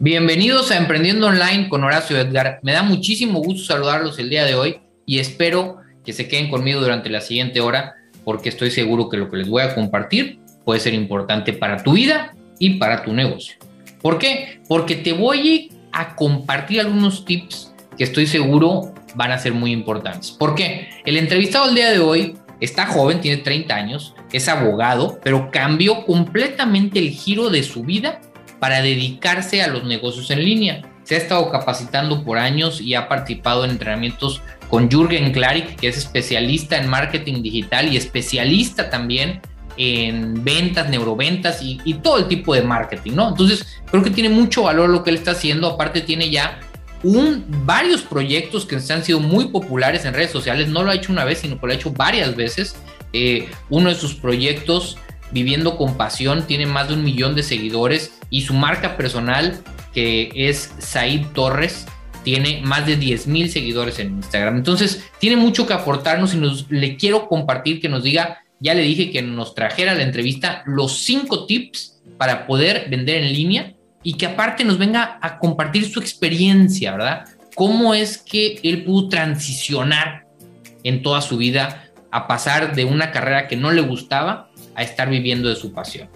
Bienvenidos a Emprendiendo Online con Horacio Edgar. Me da muchísimo gusto saludarlos el día de hoy y espero que se queden conmigo durante la siguiente hora porque estoy seguro que lo que les voy a compartir puede ser importante para tu vida y para tu negocio. ¿Por qué? Porque te voy a compartir algunos tips que estoy seguro van a ser muy importantes. ¿Por qué? El entrevistado el día de hoy está joven, tiene 30 años, es abogado, pero cambió completamente el giro de su vida para dedicarse a los negocios en línea. Se ha estado capacitando por años y ha participado en entrenamientos con Jürgen Klarik, que es especialista en marketing digital y especialista también en ventas, neuroventas y, y, todo el tipo de marketing, ¿no? Entonces, creo que tiene mucho valor lo que él está haciendo. Aparte, tiene ya un, varios proyectos que han sido muy populares en redes sociales. No lo ha hecho una vez, sino que lo ha hecho varias veces. Eh, uno de sus proyectos, Viviendo con Pasión, tiene más de un millón de seguidores y su marca personal, que es Said Torres, tiene más de 10 mil seguidores en Instagram. Entonces, tiene mucho que aportarnos y nos, le quiero compartir que nos diga, ya le dije que nos trajera la entrevista los cinco tips para poder vender en línea y que aparte nos venga a compartir su experiencia, ¿verdad? Cómo es que él pudo transicionar en toda su vida a pasar de una carrera que no le gustaba a estar viviendo de su pasión.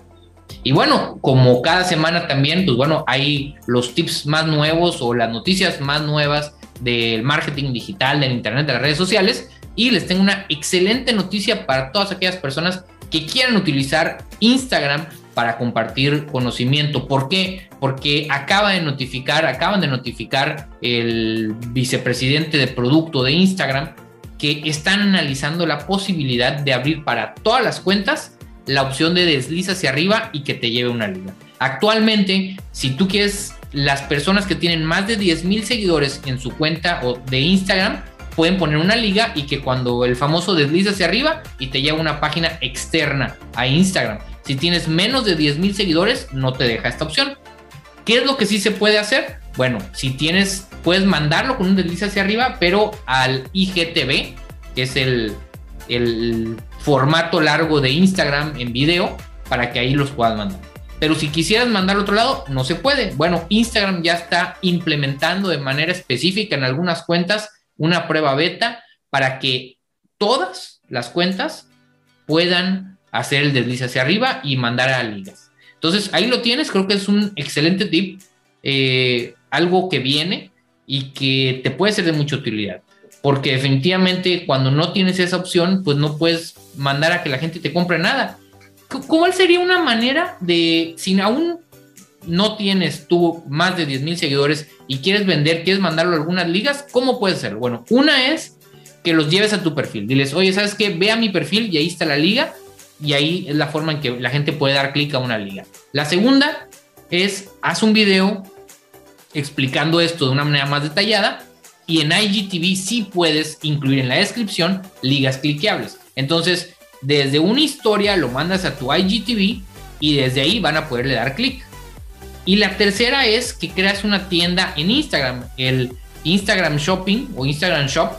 Y bueno, como cada semana también, pues bueno, hay los tips más nuevos o las noticias más nuevas del marketing digital, del Internet, de las redes sociales. Y les tengo una excelente noticia para todas aquellas personas que quieran utilizar Instagram para compartir conocimiento. ¿Por qué? Porque acaba de notificar, acaban de notificar el vicepresidente de producto de Instagram que están analizando la posibilidad de abrir para todas las cuentas la opción de desliza hacia arriba y que te lleve una liga. Actualmente, si tú quieres, las personas que tienen más de 10 mil seguidores en su cuenta o de Instagram pueden poner una liga y que cuando el famoso desliza hacia arriba y te lleva una página externa a Instagram. Si tienes menos de 10 mil seguidores, no te deja esta opción. ¿Qué es lo que sí se puede hacer? Bueno, si tienes, puedes mandarlo con un desliz hacia arriba, pero al IGTV, que es el, el formato largo de Instagram en video, para que ahí los puedas mandar. Pero si quisieras mandar al otro lado, no se puede. Bueno, Instagram ya está implementando de manera específica en algunas cuentas una prueba beta para que todas las cuentas puedan hacer el desliz hacia arriba y mandar a ligas. Entonces ahí lo tienes, creo que es un excelente tip, eh, algo que viene y que te puede ser de mucha utilidad. Porque definitivamente cuando no tienes esa opción, pues no puedes mandar a que la gente te compre nada. ¿Cuál sería una manera de, si aún no tienes tú más de 10 mil seguidores y quieres vender, quieres mandarlo a algunas ligas, ¿cómo puedes hacerlo? Bueno, una es que los lleves a tu perfil. Diles, oye, ¿sabes qué? Ve a mi perfil y ahí está la liga y ahí es la forma en que la gente puede dar clic a una liga. La segunda es, haz un video explicando esto de una manera más detallada y en IGTV sí puedes incluir en la descripción ligas cliqueables. Entonces, desde una historia lo mandas a tu IGTV y desde ahí van a poderle dar clic. Y la tercera es que creas una tienda en Instagram, el Instagram Shopping o Instagram Shop.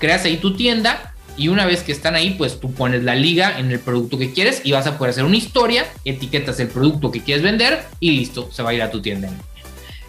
Creas ahí tu tienda y una vez que están ahí, pues tú pones la liga en el producto que quieres y vas a poder hacer una historia, etiquetas el producto que quieres vender y listo, se va a ir a tu tienda.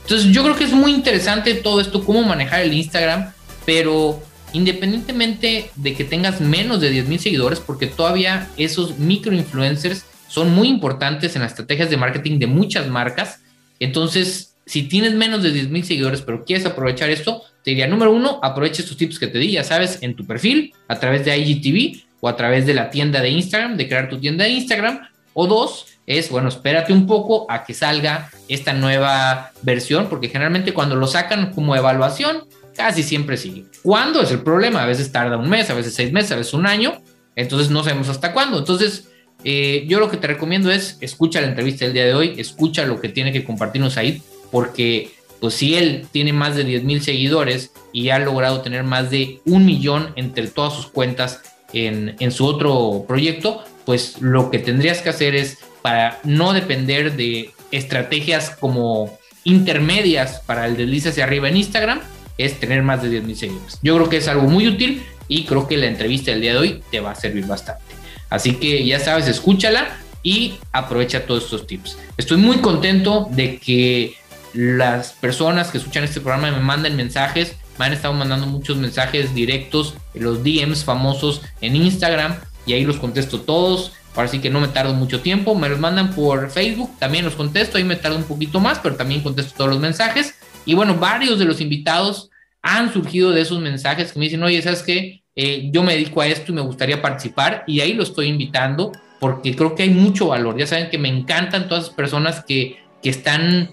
Entonces yo creo que es muy interesante todo esto, cómo manejar el Instagram, pero independientemente de que tengas menos de 10 mil seguidores, porque todavía esos micro influencers son muy importantes en las estrategias de marketing de muchas marcas. Entonces, si tienes menos de 10 mil seguidores, pero quieres aprovechar esto, te diría, número uno, aprovecha estos tips que te di, ya sabes, en tu perfil, a través de IGTV o a través de la tienda de Instagram, de crear tu tienda de Instagram. O dos, es, bueno, espérate un poco a que salga esta nueva versión, porque generalmente cuando lo sacan como evaluación, casi siempre sigue. ¿Cuándo es el problema? A veces tarda un mes, a veces seis meses, a veces un año, entonces no sabemos hasta cuándo. Entonces, eh, yo lo que te recomiendo es escucha la entrevista del día de hoy, escucha lo que tiene que compartirnos ahí, porque pues si él tiene más de 10 mil seguidores y ha logrado tener más de un millón entre todas sus cuentas en, su otro proyecto, pues lo que tendrías que hacer es para no depender de estrategias como intermedias para el deslice hacia arriba en Instagram, es tener más de 10 mil seguidores. Yo creo que es algo muy útil y creo que la entrevista del día de hoy te va a servir bastante. Así que ya sabes, escúchala y aprovecha todos estos tips. Estoy muy contento de que las personas que escuchan este programa me manden mensajes, me han estado mandando muchos mensajes directos, los DMs famosos en Instagram y ahí los contesto todos. Ahora sí que no me tardo mucho tiempo, me los mandan por Facebook, también los contesto, ahí me tardo un poquito más, pero también contesto todos los mensajes. Y bueno, varios de los invitados han surgido de esos mensajes que me dicen, oye, ¿sabes qué? Eh, yo me dedico a esto y me gustaría participar y ahí lo estoy invitando porque creo que hay mucho valor. Ya saben que me encantan todas las personas que, que están,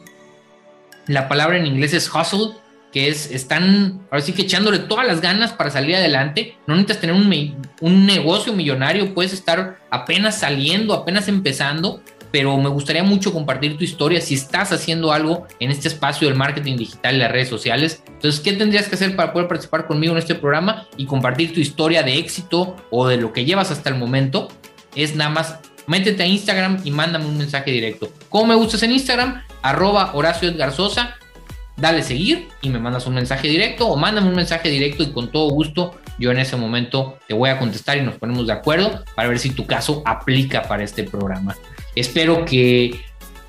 la palabra en inglés es hustle, que es, están ahora sí que echándole todas las ganas para salir adelante. No necesitas tener un, un negocio millonario, puedes estar apenas saliendo, apenas empezando, pero me gustaría mucho compartir tu historia si estás haciendo algo en este espacio del marketing digital y las redes sociales. Entonces, ¿qué tendrías que hacer para poder participar conmigo en este programa y compartir tu historia de éxito o de lo que llevas hasta el momento? Es nada más métete a Instagram y mándame un mensaje directo. ¿Cómo me gustas en Instagram? Arroba Horacio Edgar Sosa dale seguir y me mandas un mensaje directo o mándame un mensaje directo y con todo gusto yo en ese momento te voy a contestar y nos ponemos de acuerdo para ver si tu caso aplica para este programa. Espero que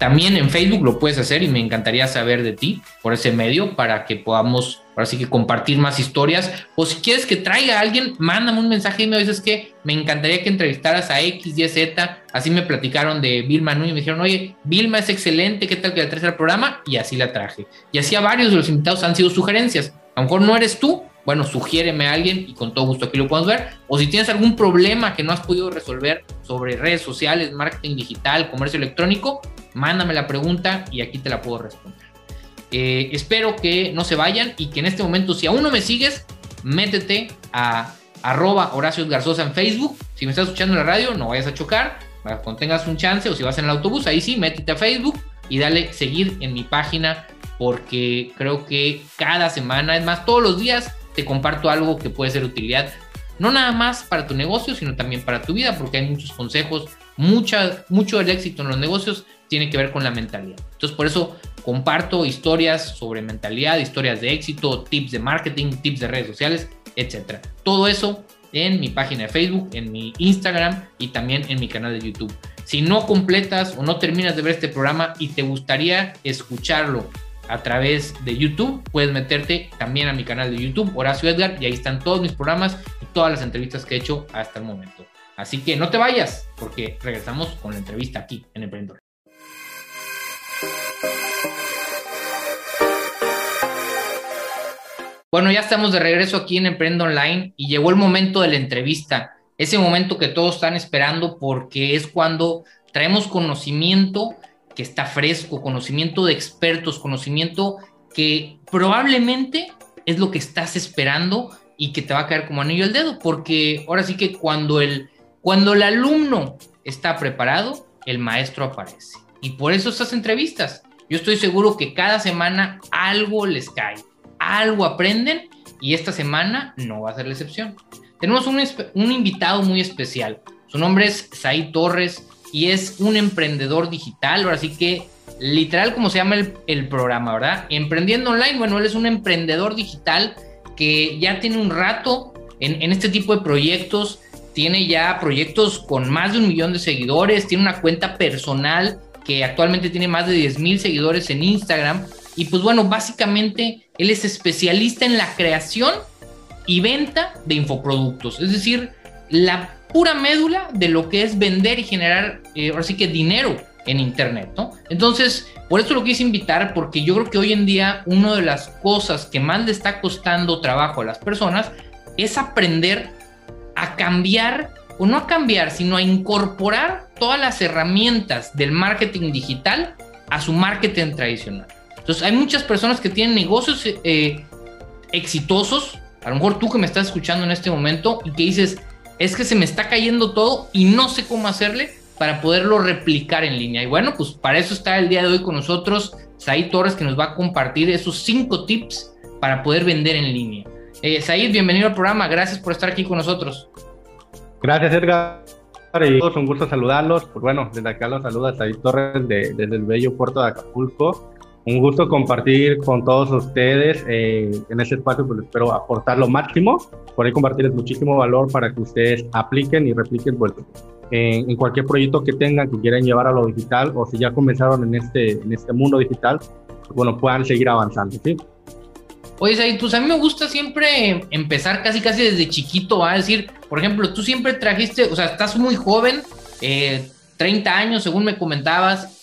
también en Facebook lo puedes hacer y me encantaría saber de ti por ese medio para que podamos, ahora sí que compartir más historias. O si quieres que traiga a alguien, mándame un mensaje y me dices que me encantaría que entrevistaras a X, Y, Z. Así me platicaron de Vilma Núñez y me dijeron, oye, Vilma es excelente, ¿qué tal que la traes al programa? Y así la traje. Y así a varios de los invitados han sido sugerencias. A lo mejor no eres tú, bueno, sugiéreme a alguien y con todo gusto aquí lo podemos ver. O si tienes algún problema que no has podido resolver sobre redes sociales, marketing digital, comercio electrónico, mándame la pregunta y aquí te la puedo responder. Eh, espero que no se vayan y que en este momento, si aún no me sigues, métete a arroba Horacio Garzosa en Facebook. Si me estás escuchando en la radio, no vayas a chocar. Cuando tengas un chance o si vas en el autobús, ahí sí, métete a Facebook y dale seguir en mi página porque creo que cada semana, es más, todos los días te comparto algo que puede ser utilidad, no nada más para tu negocio, sino también para tu vida, porque hay muchos consejos, mucha, mucho del éxito en los negocios tiene que ver con la mentalidad. Entonces, por eso comparto historias sobre mentalidad, historias de éxito, tips de marketing, tips de redes sociales, etcétera. Todo eso en mi página de Facebook, en mi Instagram y también en mi canal de YouTube. Si no completas o no terminas de ver este programa y te gustaría escucharlo a través de YouTube. Puedes meterte también a mi canal de YouTube, Horacio Edgar, y ahí están todos mis programas y todas las entrevistas que he hecho hasta el momento. Así que no te vayas, porque regresamos con la entrevista aquí en Emprendedor. Bueno, ya estamos de regreso aquí en Emprendo Online y llegó el momento de la entrevista. Ese momento que todos están esperando porque es cuando traemos conocimiento que está fresco, conocimiento de expertos, conocimiento que probablemente es lo que estás esperando y que te va a caer como anillo al dedo, porque ahora sí que cuando el, cuando el alumno está preparado, el maestro aparece. Y por eso estas entrevistas. Yo estoy seguro que cada semana algo les cae, algo aprenden y esta semana no va a ser la excepción. Tenemos un, un invitado muy especial. Su nombre es Said Torres y es un emprendedor digital, ahora sí que literal como se llama el, programa, ¿verdad? Emprendiendo online, bueno, él es un emprendedor digital que ya tiene un rato en, en este tipo de proyectos, tiene ya proyectos con más de un millón de seguidores, tiene una cuenta personal que actualmente tiene más de 10 mil seguidores en Instagram. Y pues bueno, básicamente él es especialista en la creación y venta de infoproductos, es decir, la pura médula de lo que es vender y generar, eh, que dinero en Internet, ¿no? Entonces, por eso lo quise invitar, porque yo creo que hoy en día una de las cosas que más le está costando trabajo a las personas es aprender a cambiar, o no a cambiar, sino a incorporar todas las herramientas del marketing digital a su marketing tradicional. Entonces, hay muchas personas que tienen negocios eh, exitosos, a lo mejor tú que me estás escuchando en este momento y que dices, es que se me está cayendo todo y no sé cómo hacerle para poderlo replicar en línea. Y bueno, pues para eso está el día de hoy con nosotros Said Torres, que nos va a compartir esos cinco tips para poder vender en línea. Eh, Said, bienvenido al programa, gracias por estar aquí con nosotros. Gracias, Edgar. Y un gusto saludarlos. Pues bueno, desde acá los saluda Said Torres desde el bello puerto de Acapulco. Un gusto compartir con todos ustedes eh, en este espacio, pues espero aportar lo máximo, por ahí compartirles muchísimo valor para que ustedes apliquen y repliquen pues, en, cualquier proyecto que tengan, que quieran llevar a lo digital o si ya comenzaron en este, en este mundo digital, bueno, puedan seguir avanzando, ¿sí? Oye, pues a mí me gusta siempre empezar casi casi desde chiquito, va a decir, por ejemplo, tú siempre trajiste, o sea, estás muy joven, eh, 30 años según me comentabas,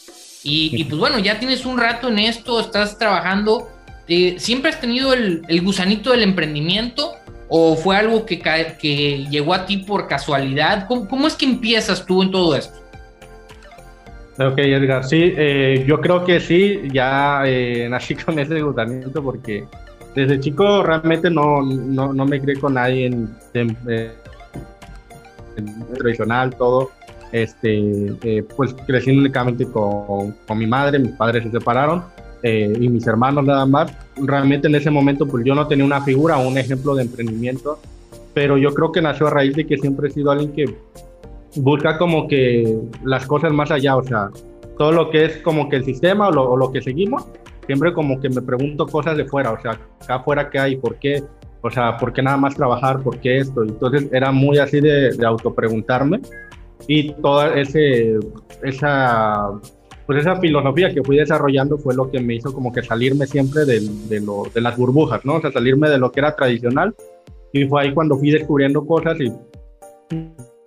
y, pues bueno, ya tienes un rato en esto, estás trabajando, eh, ¿siempre has tenido el, gusanito del emprendimiento o fue algo que, que llegó a ti por casualidad? ¿Cómo, es que empiezas tú en todo esto? Ok, Edgar, sí, eh, yo creo que sí, ya eh, nací con ese gusanito porque desde chico realmente no, no, no me creí con nadie en, tradicional, todo. Este, eh, pues crecí únicamente con, con, mi madre, mis padres se separaron eh, y mis hermanos nada más. Realmente en ese momento pues yo no tenía una figura o un ejemplo de emprendimiento, pero yo creo que nació a raíz de que siempre he sido alguien que busca como que las cosas más allá, o sea, todo lo que es como que el sistema o lo, o lo que seguimos, siempre como que me pregunto cosas de fuera, o sea, acá afuera qué hay, por qué, o sea, por qué nada más trabajar, por qué esto. Entonces era muy así de, de autopreguntarme y toda ese, esa, pues esa filosofía que fui desarrollando fue lo que me hizo como que salirme siempre de, de, lo, de las burbujas, ¿no? O sea, salirme de lo que era tradicional y fue ahí cuando fui descubriendo cosas y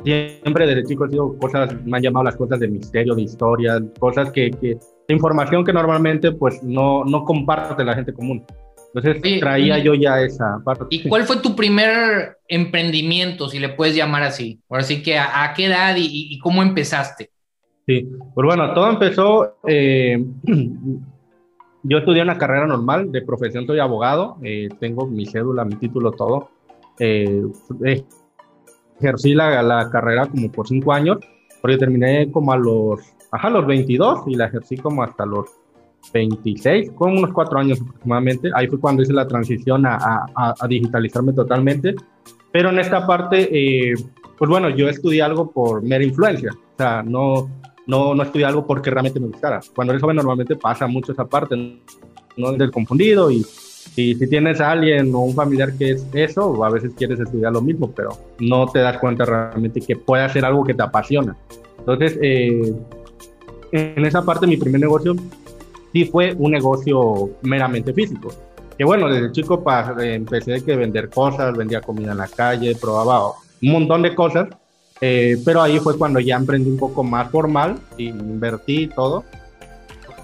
siempre desde chico he sido cosas, me han llamado las cosas de misterio, de historia, cosas que, que información que normalmente pues no, no comparte la gente común. Entonces traía yo ya esa parte. ¿Y cuál fue tu primer emprendimiento, si le puedes llamar así? Ahora sí que a, qué edad y, cómo empezaste. Sí, pues bueno, todo empezó, eh, yo estudié una carrera normal, de profesión soy abogado, eh, tengo mi cédula, mi título, todo. Eh, ejercí la, la carrera como por cinco años, porque terminé como a los ajá, los 22 y la ejercí como hasta los 26, con unos cuatro años aproximadamente. Ahí fue cuando hice la transición a, a, a digitalizarme totalmente. Pero en esta parte, eh, pues bueno, yo estudié algo por mera influencia. O sea, no, no, no estudié algo porque realmente me gustara. Cuando eres joven normalmente pasa mucho esa parte, no del confundido y, y si tienes a alguien o un familiar que es eso, a veces quieres estudiar lo mismo, pero no te das cuenta realmente que puede ser algo que te apasiona. Entonces, eh, en esa parte mi primer negocio sí fue un negocio meramente físico. Que bueno, desde chico empecé a vender cosas, vendía comida en la calle, probaba un montón de cosas, eh, pero ahí fue cuando ya emprendí un poco más formal, y invertí todo,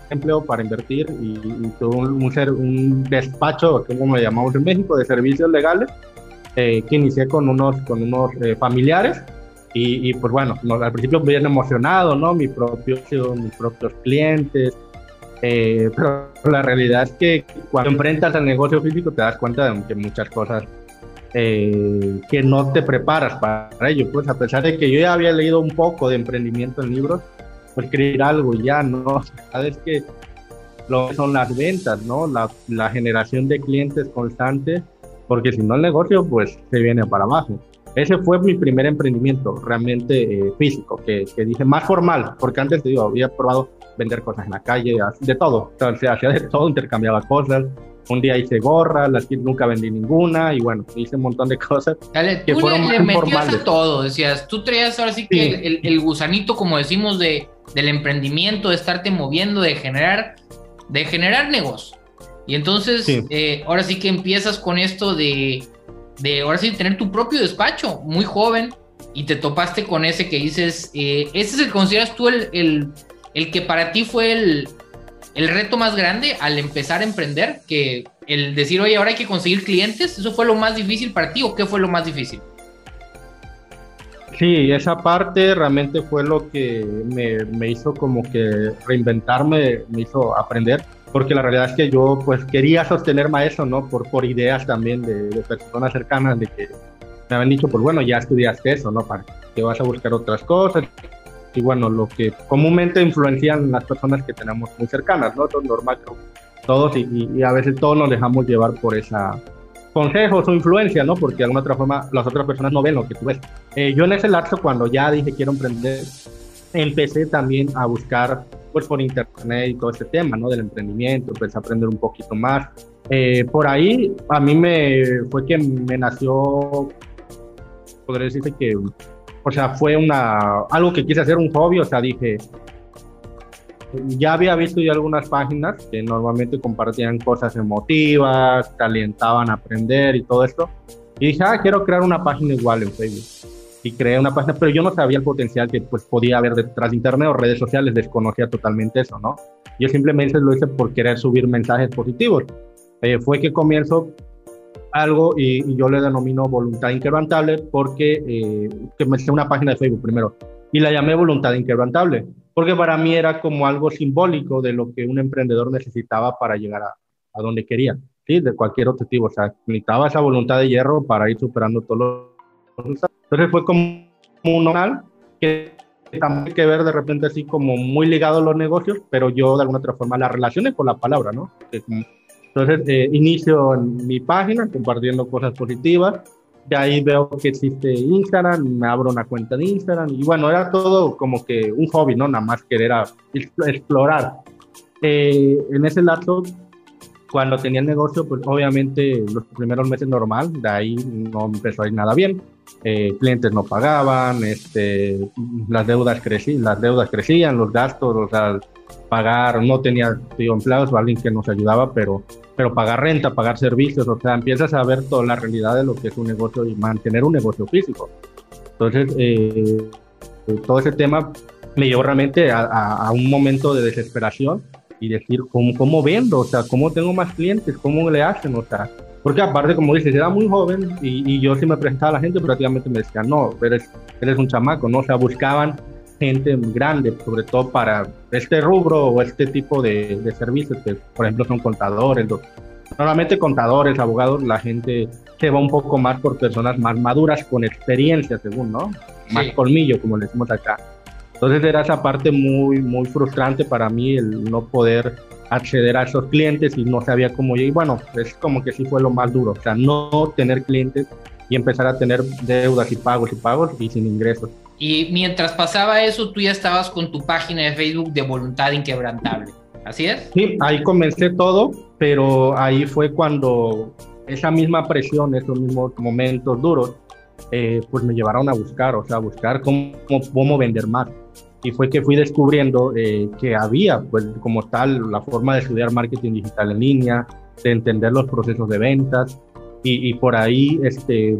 empleo para invertir y, tuve un, un, despacho, como le llamamos en México, de servicios legales, eh, que inicié con unos, con unos eh, familiares y, pues bueno, al principio bien emocionado, ¿no? Mi propio, mis propios clientes. Eh, pero la realidad es que cuando enfrentas al negocio físico te das cuenta de que muchas cosas eh, que no te preparas para ello. Pues a pesar de que yo ya había leído un poco de emprendimiento en libros, pues escribir algo ya, ¿no? Sabes que lo que son las ventas, ¿no? La, la generación de clientes constantes, porque si no el negocio, pues se viene para abajo. Ese fue mi primer emprendimiento realmente eh, físico, que, que, dije más formal, porque antes te digo, había probado vender cosas en la calle, de todo, o sea, hacía de todo, intercambiaba cosas. Un día hice gorras, las nunca vendí ninguna y bueno, hice un montón de cosas Dale, que tú fueron le, metías a todo, decías, tú traías ahora sí que El, el, gusanito, como decimos, de, del emprendimiento, de estarte moviendo, de generar, de generar negocio. Y entonces, eh, ahora sí que empiezas con esto de, de ahora sí tener tu propio despacho, muy joven, y te topaste con ese que dices, eh, ¿ese es el consideras tú el, el, el, que para ti fue el, el reto más grande al empezar a emprender? Que el decir, oye, ahora hay que conseguir clientes, ¿eso fue lo más difícil para ti o qué fue lo más difícil? Sí, esa parte realmente fue lo que me, me hizo como que reinventarme, me hizo aprender porque la realidad es que yo pues quería sostenerme a eso, ¿no? Por, por ideas también de, de, personas cercanas de que me habían dicho, pues bueno, ya estudiaste eso, ¿no? Para que vas a buscar otras cosas. Y bueno, lo que comúnmente influencian las personas que tenemos muy cercanas, ¿no? Eso es normal, todos y, y, a veces todos nos dejamos llevar por esa consejos o influencia, ¿no? Porque de alguna otra forma las otras personas no ven lo que tú ves. Eh, yo en ese lapso, cuando ya dije quiero emprender, empecé también a buscar pues por internet y todo este tema, ¿no? Del emprendimiento, empecé a aprender un poquito más. Eh, por ahí a mí me fue que me nació, podría decirse que, o sea, fue una, algo que quise hacer un hobby, o sea, dije, ya había visto ya algunas páginas que normalmente compartían cosas emotivas, calientaban a aprender y todo esto. Y dije, ah, quiero crear una página igual en Facebook. Y creé una página, pero yo no sabía el potencial que pues podía haber detrás de internet o redes sociales, desconocía totalmente eso, ¿no? Yo simplemente lo hice por querer subir mensajes positivos. Eh, fue que comienzo algo y, yo le denomino voluntad inquebrantable porque eh, hice una página de Facebook primero y la llamé voluntad inquebrantable porque para mí era como algo simbólico de lo que un emprendedor necesitaba para llegar a, a donde quería, ¿sí? de cualquier objetivo, o sea, necesitaba esa voluntad de hierro para ir superando todos los... Entonces fue como un normal que también que ver de repente así como muy ligado a los negocios, pero yo de alguna otra forma la relacioné con la palabra, ¿no? Entonces eh, inicio en mi página compartiendo cosas positivas, de ahí veo que existe Instagram, me abro una cuenta de Instagram y bueno, era todo como que un hobby, ¿no? Nada más querer explorar. Eh, en ese lapso, cuando tenía el negocio, pues obviamente los primeros meses normal, de ahí no empezó a ir nada bien. Eh, clientes no pagaban, este, las deudas crecían, las deudas crecían, los gastos, o sea, pagar, no tenía tío, empleados o alguien que nos ayudaba, pero pero pagar renta, pagar servicios, o sea, empiezas a ver toda la realidad de lo que es un negocio y mantener un negocio físico. Entonces, eh, todo ese tema me llevó realmente a, un momento de desesperación y decir, ¿cómo, ¿cómo vendo? O sea, ¿cómo tengo más clientes? ¿Cómo le hacen? O sea, porque aparte, como dices, era muy joven y, y yo sí me presentaba a la gente, prácticamente me decían, no, eres, eres un chamaco, ¿no? O sea, buscaban gente grande, sobre todo para este rubro o este tipo de, de servicios, que por ejemplo son contadores. Normalmente contadores, abogados, la gente se va un poco más por personas más maduras con experiencia, según, ¿no? Más colmillo, como le decimos acá. Entonces era esa parte muy, muy frustrante para mí el no poder acceder a esos clientes y no sabía cómo Y bueno, es como que sí fue lo más duro, o sea, no tener clientes y empezar a tener deudas y pagos y pagos y sin ingresos. Y mientras pasaba eso, tú ya estabas con tu página de Facebook de Voluntad Inquebrantable. ¿Así es? Sí, ahí comencé todo, pero ahí fue cuando esa misma presión, esos mismos momentos duros, eh, pues me llevaron a buscar, o sea, a buscar cómo, cómo vender más. Y fue que fui descubriendo eh, que había, pues como tal, la forma de estudiar marketing digital en línea, de entender los procesos de ventas, y, y por ahí este,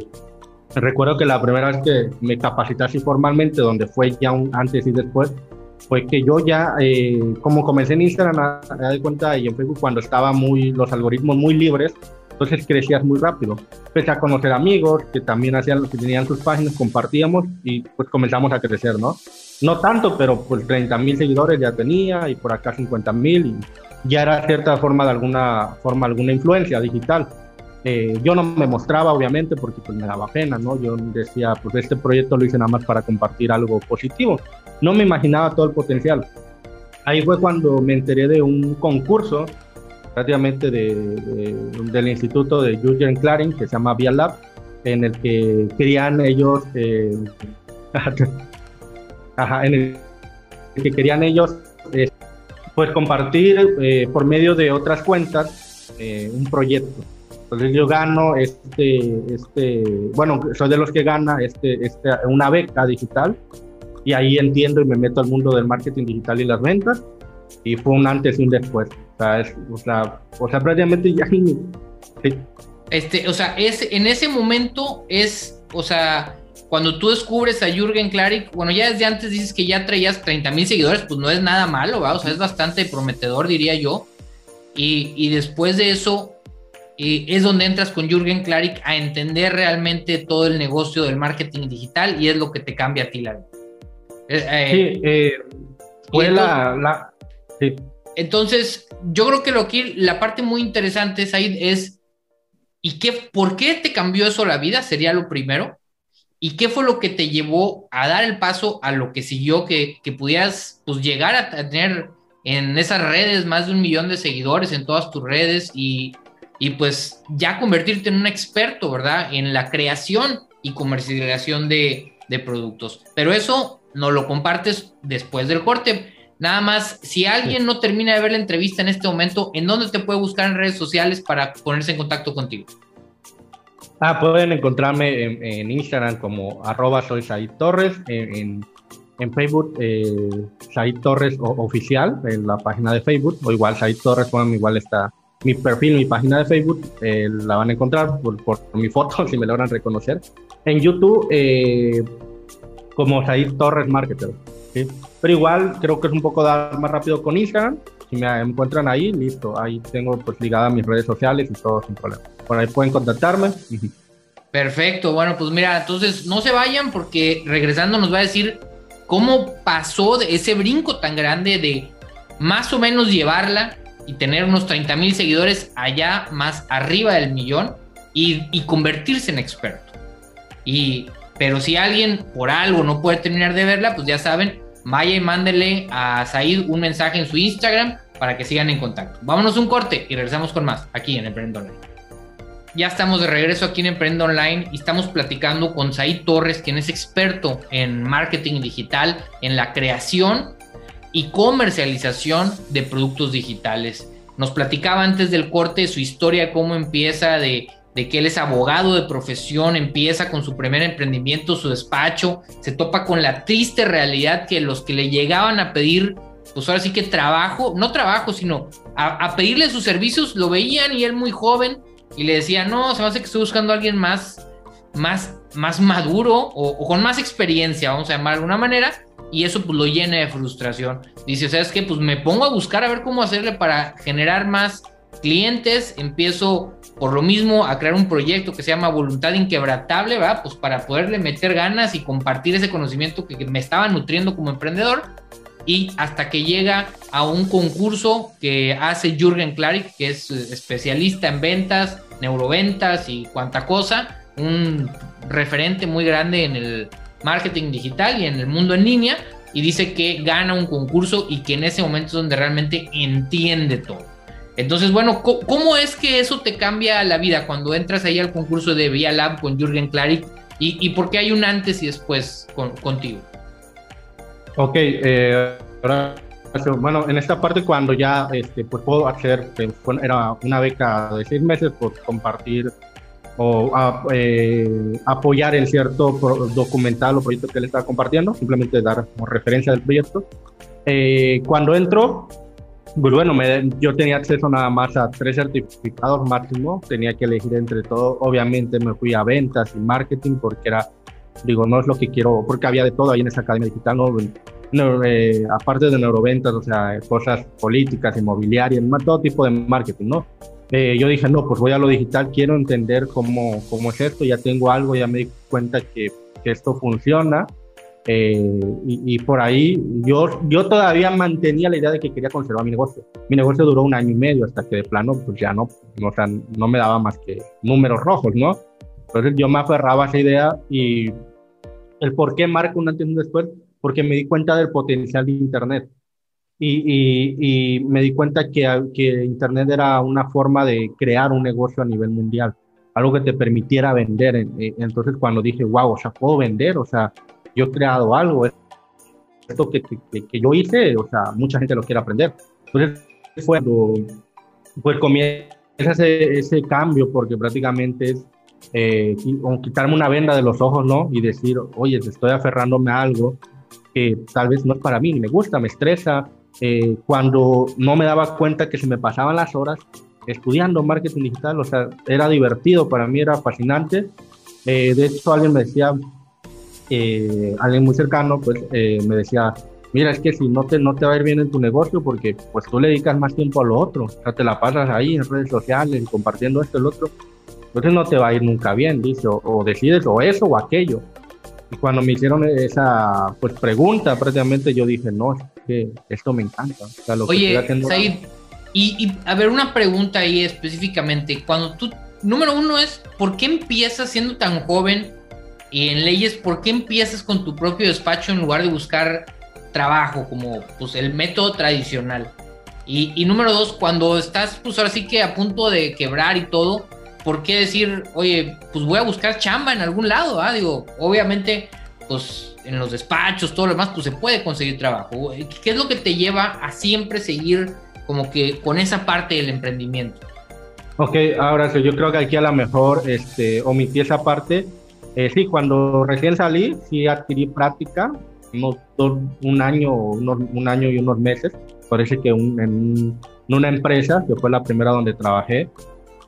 Recuerdo que la primera vez que me capacité así formalmente, donde fue ya un antes y después, fue que yo ya, eh, como comencé en Instagram, me dar cuenta y en Facebook cuando estaba muy, los algoritmos muy libres, entonces crecías muy rápido. Empecé a conocer amigos que también hacían, que tenían sus páginas, compartíamos y pues comenzamos a crecer, ¿no? No tanto, pero pues 30 mil seguidores ya tenía y por acá 50 mil y ya era cierta forma de alguna forma, alguna influencia digital. Eh, yo no me mostraba, obviamente, porque pues me daba pena, ¿no? Yo decía, pues este proyecto lo hice nada más para compartir algo positivo. No me imaginaba todo el potencial. Ahí fue cuando me enteré de un concurso, prácticamente de, del instituto de Jürgen Klaring, que se llama Via Lab, en el que querían ellos, eh, en el que querían ellos, eh, pues compartir por medio de otras cuentas un proyecto. Entonces yo gano este, este, bueno, soy de los que gana este, este, una beca digital y ahí entiendo y me meto al mundo del marketing digital y las ventas y fue un antes y un después. O sea, es, o sea, o sea prácticamente ya... Este, o sea, es, en ese momento es, o sea, cuando tú descubres a Jürgen Klarik, bueno, ya desde antes dices que ya traías 30 mil seguidores, pues no es nada malo, ¿va? O sea, es bastante prometedor, diría yo. Y, y después de eso, es donde entras con Jürgen Klarik a entender realmente todo el negocio del marketing digital y es lo que te cambia a ti la vida. Eh, sí, eh, fue la, Entonces, yo creo que lo que la parte muy interesante es ahí es ¿y qué, por qué te cambió eso la vida? Sería lo primero. ¿Y qué fue lo que te llevó a dar el paso a lo que siguió, que, que pudieras pues, llegar a tener en esas redes más de un millón de seguidores en todas tus redes y y pues ya convertirte en un experto, ¿verdad? En la creación y comercialización de, productos. Pero eso no lo compartes después del corte. Nada más, si alguien no termina de ver la entrevista en este momento, ¿en dónde te puede buscar en redes sociales para ponerse en contacto contigo? Ah, pueden encontrarme en, Instagram como arroba soy Torres, en, en Facebook, eh, Said Torres Oficial, en la página de Facebook, o igual Said Torres, bueno, igual está mi perfil, mi página de Facebook, eh, la van a encontrar por, por, mi foto, si me logran reconocer. En YouTube, eh, como Said Torres Marketer. ¿sí? Pero igual creo que es un poco dar más rápido con Instagram. Si me encuentran ahí, listo. Ahí tengo pues ligada mis redes sociales y todo sin problema. Por ahí pueden contactarme. Perfecto. Bueno, pues mira, entonces no se vayan porque regresando nos va a decir cómo pasó de ese brinco tan grande de más o menos llevarla y tener unos 30 mil seguidores allá más arriba del millón y, convertirse en experto. Y, pero si alguien por algo no puede terminar de verla, pues ya saben, vaya y mándele a Said un mensaje en su Instagram para que sigan en contacto. Vámonos un corte y regresamos con más aquí en Emprendo Online. Ya estamos de regreso aquí en Emprendo Online y estamos platicando con Said Torres, quien es experto en marketing digital, en la creación y comercialización de productos digitales. Nos platicaba antes del corte su historia, cómo empieza de, de que él es abogado de profesión, empieza con su primer emprendimiento, su despacho, se topa con la triste realidad que los que le llegaban a pedir, pues ahora sí que trabajo, no trabajo, sino a, pedirle sus servicios, lo veían y él muy joven y le decía, no, se me hace que estoy buscando a alguien más, más, más maduro o, o con más experiencia, vamos a llamar de alguna manera, y eso pues lo llena de frustración. Dice, ¿sabes qué? Pues me pongo a buscar a ver cómo hacerle para generar más clientes, empiezo por lo mismo a crear un proyecto que se llama Voluntad Inquebrantable, ¿verdad? Pues para poderle meter ganas y compartir ese conocimiento que me estaba nutriendo como emprendedor y hasta que llega a un concurso que hace Jürgen Klarik, que es especialista en ventas, neuroventas y cuanta cosa, un referente muy grande en el marketing digital y en el mundo en línea y dice que gana un concurso y que en ese momento es donde realmente entiende todo. Entonces, bueno, ¿cómo es que eso te cambia la vida cuando entras ahí al concurso de Via Lab con Jürgen Klarik y, por qué hay un antes y después contigo? Ok, eh, bueno, en esta parte cuando ya este, pues puedo hacer, eh, era una beca de seis meses por compartir o eh, apoyar en cierto documental o proyecto que él estaba compartiendo, simplemente dar como referencia del proyecto. Eh, cuando entro, pues bueno, me, yo tenía acceso nada más a tres certificados máximo, tenía que elegir entre todo, obviamente me fui a ventas y marketing porque era, digo, no es lo que quiero, porque había de todo ahí en esa academia digital, ¿no? Eh, aparte de neuroventas, o sea, cosas políticas, inmobiliarias, todo tipo de marketing, ¿no? Eh, yo dije, no, pues voy a lo digital, quiero entender cómo, cómo es esto, ya tengo algo, ya me di cuenta que, esto funciona. Eh, y, por ahí yo, yo todavía mantenía la idea de que quería conservar mi negocio. Mi negocio duró un año y medio hasta que de plano pues ya no, no, o sea, no me daba más que números rojos, ¿no? Entonces yo me aferraba a esa idea y el por qué marco un antes y un después, porque me di cuenta del potencial de Internet. Y, y, me di cuenta que, que, Internet era una forma de crear un negocio a nivel mundial, algo que te permitiera vender. Entonces cuando dije, wow, o sea, puedo vender, o sea, yo he creado algo, esto que, que, que yo hice, o sea, mucha gente lo quiere aprender. Entonces fue cuando pues comienza ese, ese cambio, porque prácticamente es eh, quitarme una venda de los ojos, ¿no? Y decir, oye, estoy aferrándome a algo que tal vez no es para mí, me gusta, me estresa, eh, cuando no me daba cuenta que se me pasaban las horas estudiando marketing digital, o sea, era divertido, para mí era fascinante. Eh, de hecho, alguien me decía, eh, alguien muy cercano, pues me decía, mira, es que si no te, no te va a ir bien en tu negocio, porque pues tú le dedicas más tiempo a lo otro, o sea, te la pasas ahí en redes sociales, compartiendo esto, el otro, entonces no te va a ir nunca bien, dice, o decides o eso o aquello. Y cuando me hicieron esa pues, pregunta, prácticamente yo dije, no, es que esto me encanta. Oye, Said, y, a ver, una pregunta ahí específicamente. Cuando tú, número uno es, ¿por qué empiezas siendo tan joven y en leyes, por qué empiezas con tu propio despacho en lugar de buscar trabajo como pues el método tradicional? Y, y número dos, cuando estás pues ahora sí que a punto de quebrar y todo, ¿por qué decir, oye, pues voy a buscar chamba en algún lado? Ah? Digo, obviamente, pues en los despachos, todo lo demás, pues se puede conseguir trabajo. ¿Qué es lo que te lleva a siempre seguir como que con esa parte del emprendimiento? Ok, ahora sí, yo creo que aquí a lo mejor este, omití esa parte. Eh, sí, cuando recién salí, sí adquirí práctica un año, un año y unos meses, parece que en, una empresa, que fue la primera donde trabajé,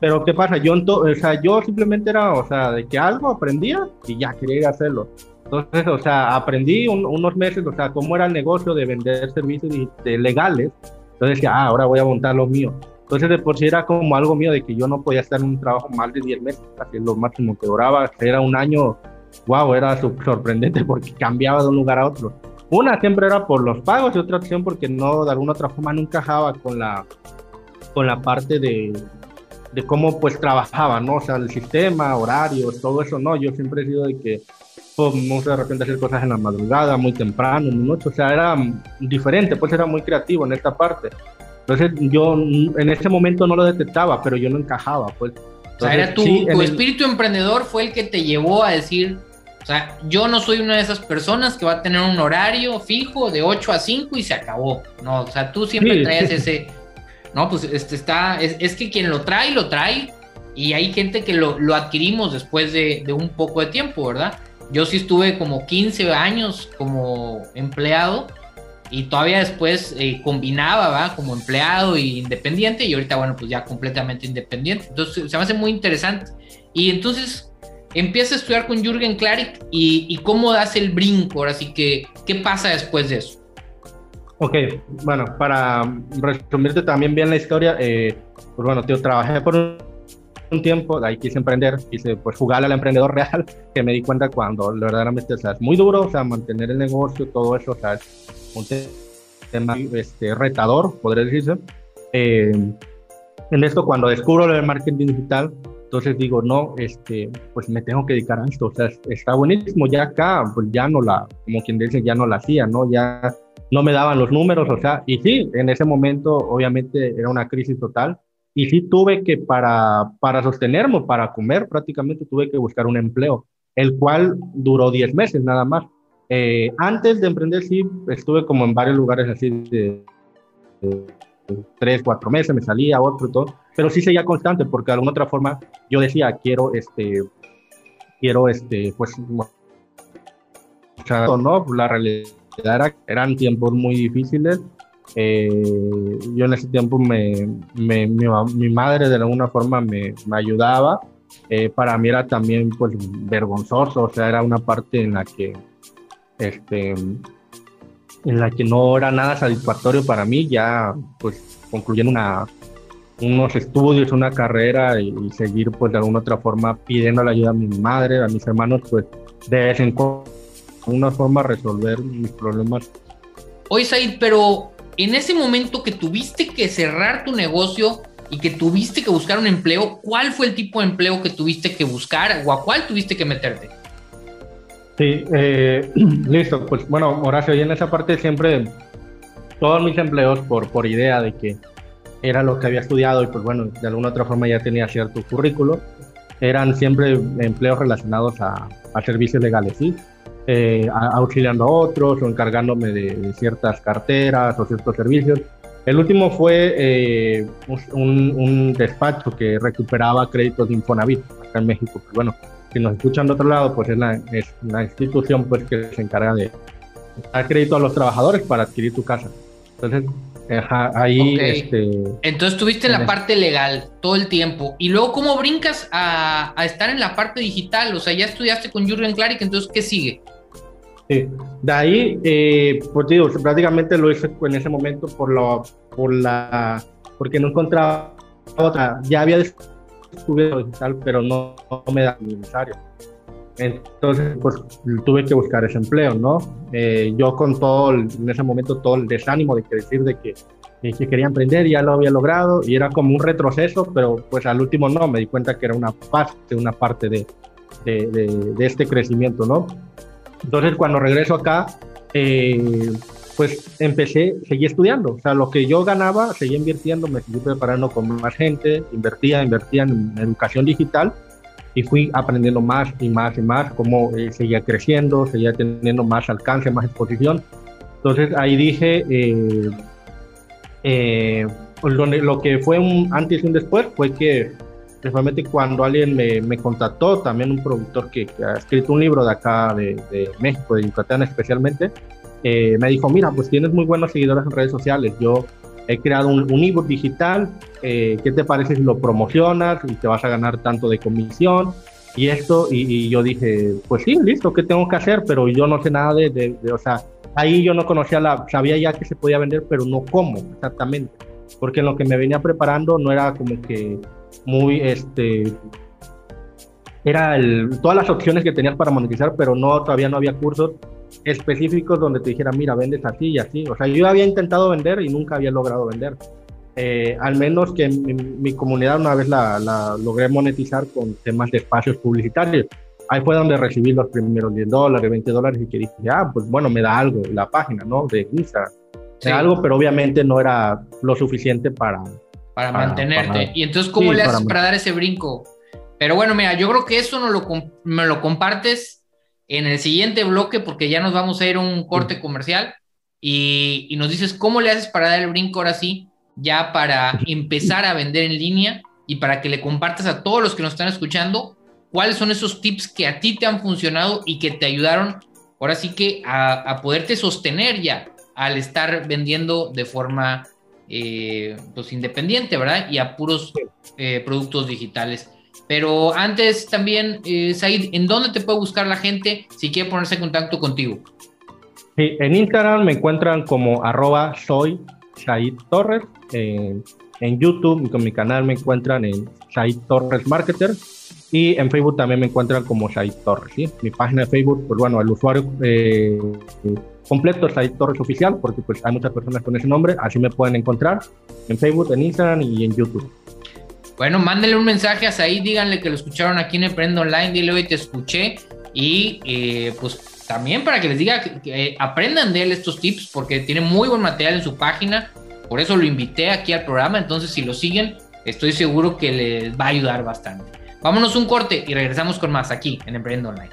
pero ¿qué pasa? Yo, o sea, yo simplemente era, o sea, de que algo aprendía y ya quería hacerlo. Entonces, o sea, aprendí unos meses, o sea, cómo era el negocio de vender servicios legales. Entonces decía, ah, ahora voy a montar lo mío. Entonces, de por sí era como algo mío de que yo no podía estar en un trabajo más de 10 meses, así lo máximo que duraba. Era un año, wow, era sorprendente porque cambiaba de un lugar a otro. Una siempre era por los pagos y otra opción porque no, de alguna otra forma no encajaba con la, con la parte de, de cómo pues trabajaba, ¿no? O sea, el sistema, horarios, todo eso, no. Yo siempre he sido de que pues, me gusta de repente hacer cosas en la madrugada, muy temprano, muy noche, o sea, era diferente, pues era muy creativo en esta parte. Entonces yo en ese momento no lo detectaba, pero yo no encajaba, pues. o sea, era tu, tu espíritu emprendedor fue el que te llevó a decir, o sea, yo no soy una de esas personas que va a tener un horario fijo de 8 a 5 y se acabó. No, o sea, tú siempre traes ese. No, pues este está. Es, que quien lo trae, lo trae. Y hay gente que lo, lo adquirimos después de, de, un poco de tiempo, ¿verdad? Yo sí estuve como 15 años como empleado y todavía después eh, combinaba, ¿va? Como empleado e independiente y ahorita, bueno, pues ya completamente independiente. Entonces se me hace muy interesante. Y entonces empieza a estudiar con Jürgen Klarik y, cómo das el brinco, así que, ¿qué pasa después de eso? Ok, bueno, para resumirte también bien la historia, eh, pues bueno, tío, trabajé por un tiempo, ahí quise emprender, quise pues jugar al emprendedor real, que me di cuenta cuando verdaderamente, o sea, es muy duro, o sea, mantener el negocio, todo eso, o sea, es un tema este, retador, podría decirse. Eh, en esto, cuando descubro el marketing digital, entonces digo, no, este, pues me tengo que dedicar a esto, o sea, está buenísimo, ya acá, pues ya no la, como quien dice, ya no la hacía, ¿no? Ya no me daban los números, o sea, y sí, en ese momento obviamente era una crisis total, y sí tuve que, para, para sostenerme, para comer, prácticamente tuve que buscar un empleo, el cual duró 10 meses nada más. Eh, antes de emprender, sí, estuve como en varios lugares así de, de tres, cuatro meses, me salía otro y todo, pero sí seguía constante porque de alguna otra forma yo decía, quiero, este, quiero, este, pues, no, la realidad era, eran tiempos muy difíciles. Eh, yo en ese tiempo me, me, mi, madre de alguna forma me, me ayudaba. Eh, para mí era también pues vergonzoso, o sea, era una parte en la que este, en la que no era nada satisfactorio para mí, ya pues concluyendo una, unos estudios, una carrera y, seguir pues de alguna otra forma pidiendo la ayuda a mi madre, a mis hermanos, pues de vez en cuando una forma resolver mis problemas. Oye, Said, pero en ese momento que tuviste que cerrar tu negocio y que tuviste que buscar un empleo, ¿cuál fue el tipo de empleo que tuviste que buscar o a cuál tuviste que meterte? Sí, eh, listo. Pues bueno, Horacio, y en esa parte siempre, todos mis empleos, por, por idea de que era lo que había estudiado y pues bueno, de alguna otra forma ya tenía cierto currículo, eran siempre empleos relacionados a, servicios legales, ¿sí? Eh, auxiliando a otros o encargándome de, ciertas carteras o ciertos servicios. El último fue eh, un, un, despacho que recuperaba créditos de Infonavit acá en México. Pues bueno, si nos escuchan de otro lado, pues es la, es institución pues, que se encarga de dar crédito a los trabajadores para adquirir tu casa. Entonces, ahí... Este, Entonces tuviste la parte legal todo el tiempo. Y luego, ¿cómo brincas a, a, estar en la parte digital? O sea, ya estudiaste con Jürgen Klarik, entonces, ¿qué sigue? Sí, de ahí, eh, pues digo, prácticamente lo hice en ese momento por, lo, por la... porque no encontraba otra. Ya había estuve digital, pero no, me da necesario. Entonces, pues tuve que buscar ese empleo, ¿no? Eh, yo con todo, en ese momento, todo el desánimo de que decir de que, que quería emprender, ya lo había logrado y era como un retroceso, pero pues al último no, me di cuenta que era una parte, una parte de, de, de, de este crecimiento, ¿no? Entonces, cuando regreso acá, eh, pues empecé, seguí estudiando. O sea, lo que yo ganaba, seguía invirtiendo, me seguí preparando con más gente, invertía, invertía en educación digital y fui aprendiendo más y más y más, cómo eh, seguía creciendo, seguía teniendo más alcance, más exposición. Entonces ahí dije, eh, eh, lo, que fue un antes y un después fue que principalmente cuando alguien me, me contactó, también un productor que, ha escrito un libro de acá, de, de México, de Yucatán especialmente, eh, me dijo, mira, pues tienes muy buenos seguidores en redes sociales, yo he creado un, un ebook digital, eh, ¿qué te parece si lo promocionas y te vas a ganar tanto de comisión? Y esto, y, yo dije, pues sí, listo, ¿qué tengo que hacer? Pero yo no sé nada de, de, o sea, ahí yo no conocía la, sabía ya que se podía vender, pero no cómo exactamente, porque en lo que me venía preparando no era como que muy, este, era el, todas las opciones que tenías para monetizar, pero no, todavía no había cursos específicos donde te dijera, mira, vendes así y así. O sea, yo había intentado vender y nunca había logrado vender. Eh, al menos que mi, comunidad una vez la, la, logré monetizar con temas de espacios publicitarios. Ahí fue donde recibí los primeros 10 dólares, 20 dólares y que dije, ah, pues bueno, me da algo la página, ¿no? De Instagram. Me da algo, pero obviamente no era lo suficiente para... Para, mantenerte. y entonces, ¿cómo le haces para, dar ese brinco? Pero bueno, mira, yo creo que eso no lo, me lo compartes en el siguiente bloque porque ya nos vamos a ir a un corte comercial y, y, nos dices cómo le haces para dar el brinco ahora sí, ya para empezar a vender en línea y para que le compartas a todos los que nos están escuchando cuáles son esos tips que a ti te han funcionado y que te ayudaron ahora sí que a, poderte sostener ya al estar vendiendo de forma eh, pues independiente, ¿verdad? Y a puros eh, productos digitales. Pero antes también, eh, Said, ¿en dónde te puede buscar la gente si quiere ponerse en contacto contigo? Sí, en Instagram me encuentran como arroba soy Said Torres. en YouTube, con mi canal me encuentran en Said Torres Marketer. Y en Facebook también me encuentran como Said Torres. ¿sí? Mi página de Facebook, pues bueno, el usuario eh, completo es Said Torres Oficial, porque pues hay muchas personas con ese nombre. Así me pueden encontrar en Facebook, en Instagram y en YouTube. Bueno, mándenle un mensaje a Said, díganle que lo escucharon aquí en Emprendo Online, dile hoy te escuché y eh, pues también para que les diga que, aprendan de él estos tips porque tiene muy buen material en su página, por eso lo invité aquí al programa, entonces si lo siguen estoy seguro que les va a ayudar bastante. Vámonos un corte y regresamos con más aquí en Emprendo Online.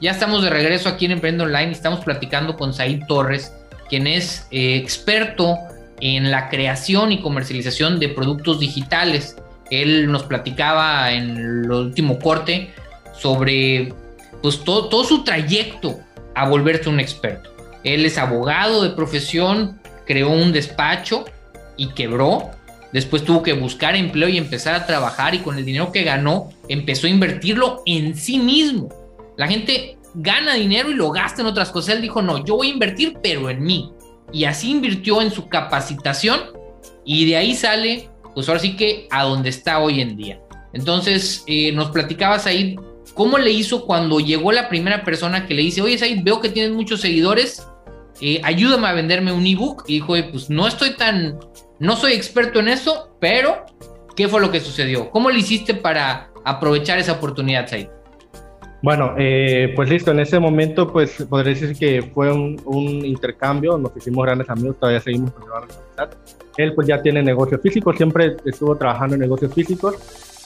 Ya estamos de regreso aquí en Emprendo Online y estamos platicando con Said Torres, quien es eh, experto en la creación y comercialización de productos digitales. Él nos platicaba en el último corte sobre pues, todo, todo su trayecto a volverse un experto. Él es abogado de profesión, creó un despacho y quebró. Después tuvo que buscar empleo y empezar a trabajar y con el dinero que ganó empezó a invertirlo en sí mismo. La gente gana dinero y lo gasta en otras cosas. Él dijo, no, yo voy a invertir pero en mí. Y así invirtió en su capacitación y de ahí sale pues ahora sí que a donde está hoy en día. Entonces, eh, nos platicabas ahí cómo le hizo cuando llegó la primera persona que le dice, oye, Said, veo que tienes muchos seguidores, eh, ayúdame a venderme un ebook. Y dijo, pues no estoy tan, no soy experto en eso, pero ¿qué fue lo que sucedió? ¿Cómo le hiciste para aprovechar esa oportunidad, Said? Bueno, eh, pues listo, en ese momento pues podría decir que fue un, intercambio, nos hicimos grandes amigos, todavía seguimos con la amistad. Él pues ya tiene negocios físicos, siempre estuvo trabajando en negocios físicos,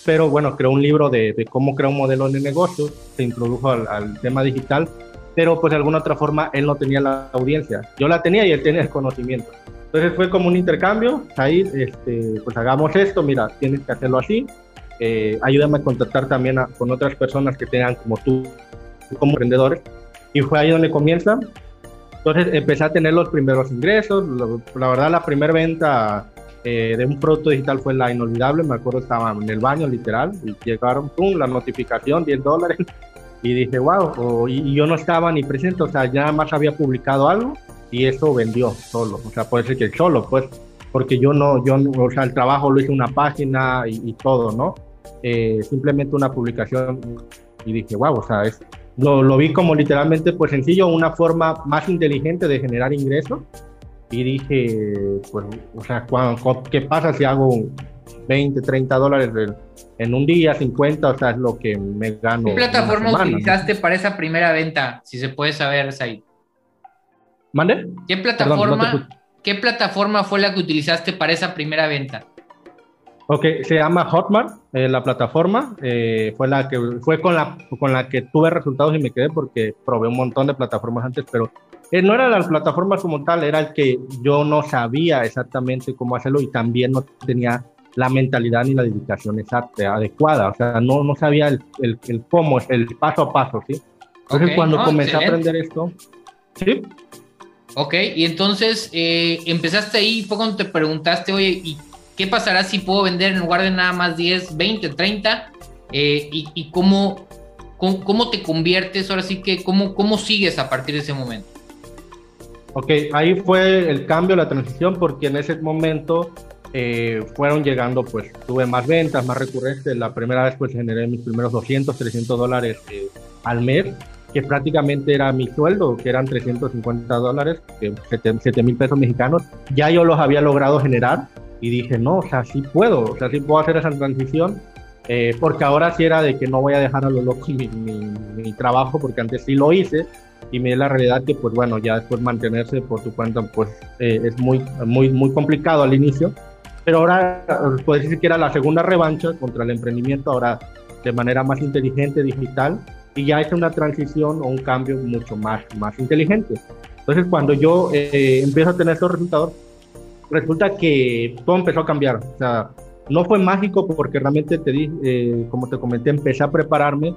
pero bueno, creó un libro de, cómo crear un modelo de negocio, se introdujo al, tema digital, pero pues de alguna otra forma él no tenía la audiencia, yo la tenía y él tenía el conocimiento. Entonces fue como un intercambio, ahí este, pues hagamos esto, mira, tienes que hacerlo así, eh, ayúdame a contactar también con otras personas que tengan como tú, como emprendedores. Y fue ahí donde comienza. Entonces empecé a tener los primeros ingresos. la verdad, la primera venta eh, de un producto digital fue la inolvidable. Me acuerdo, estaba en el baño literal y llegaron, pum, la notificación, 10 dólares. Y dije, wow, y, yo no estaba ni presente, o sea, ya más había publicado algo y eso vendió solo. O sea, puede ser que solo, pues, porque yo no, yo, o sea, el trabajo lo hice una página y, y todo, ¿no? Eh, simplemente una publicación y dije, wow, o sea, es, lo, lo, vi como literalmente pues sencillo, una forma más inteligente de generar ingresos y dije, pues, o sea, ¿qué pasa si hago 20, 30 dólares en un día, 50, o sea, es lo que me gano. ¿Qué plataforma utilizaste para esa primera venta? Si se puede saber, Said. ¿Mande? ¿Qué plataforma, ¿Qué plataforma fue la que utilizaste para esa primera venta? Ok, se llama Hotmart, eh, la plataforma. Eh, fue la que fue con la, con la que tuve resultados y me quedé porque probé un montón de plataformas antes, pero eh, no era la plataforma como tal, era el que yo no sabía exactamente cómo hacerlo y también no tenía la mentalidad ni la dedicación exacta, adecuada, o sea, no, no sabía el, el, el cómo, el paso a paso, ¿sí? Entonces cuando comencé a aprender esto, ¿sí? Ok, y entonces eh, empezaste ahí, fue cuando te preguntaste, oye, ¿y qué pasará si puedo vender en lugar de nada más 10, 20, 30? y, cómo, cómo, te conviertes, ahora sí que, cómo, cómo sigues a partir de ese momento? Ok, ahí fue el cambio, la transición, porque en ese momento eh, fueron llegando, pues tuve más ventas, más recurrentes. La primera vez pues generé mis primeros 200, 300 dólares eh, al mes, que prácticamente era mi sueldo, que eran 350 dólares, 7 mil pesos mexicanos. Ya yo los había logrado generar y dije, no, o sea, sí puedo, o sea, sí puedo hacer esa transición. Eh, porque ahora sí era de que no voy a dejar a lo loco mi, trabajo, porque antes sí lo hice, y me la realidad que pues bueno ya después mantenerse por tu cuenta pues es muy muy muy complicado al inicio pero ahora puedes decir que era la segunda revancha contra el emprendimiento, ahora de manera más inteligente, digital, y ya es una transición o un cambio mucho más, más inteligente. Entonces, cuando yo eh, empiezo a tener estos resultados, resulta que todo empezó a cambiar. O sea, no fue mágico porque realmente te di, eh, como te comenté, empecé a prepararme.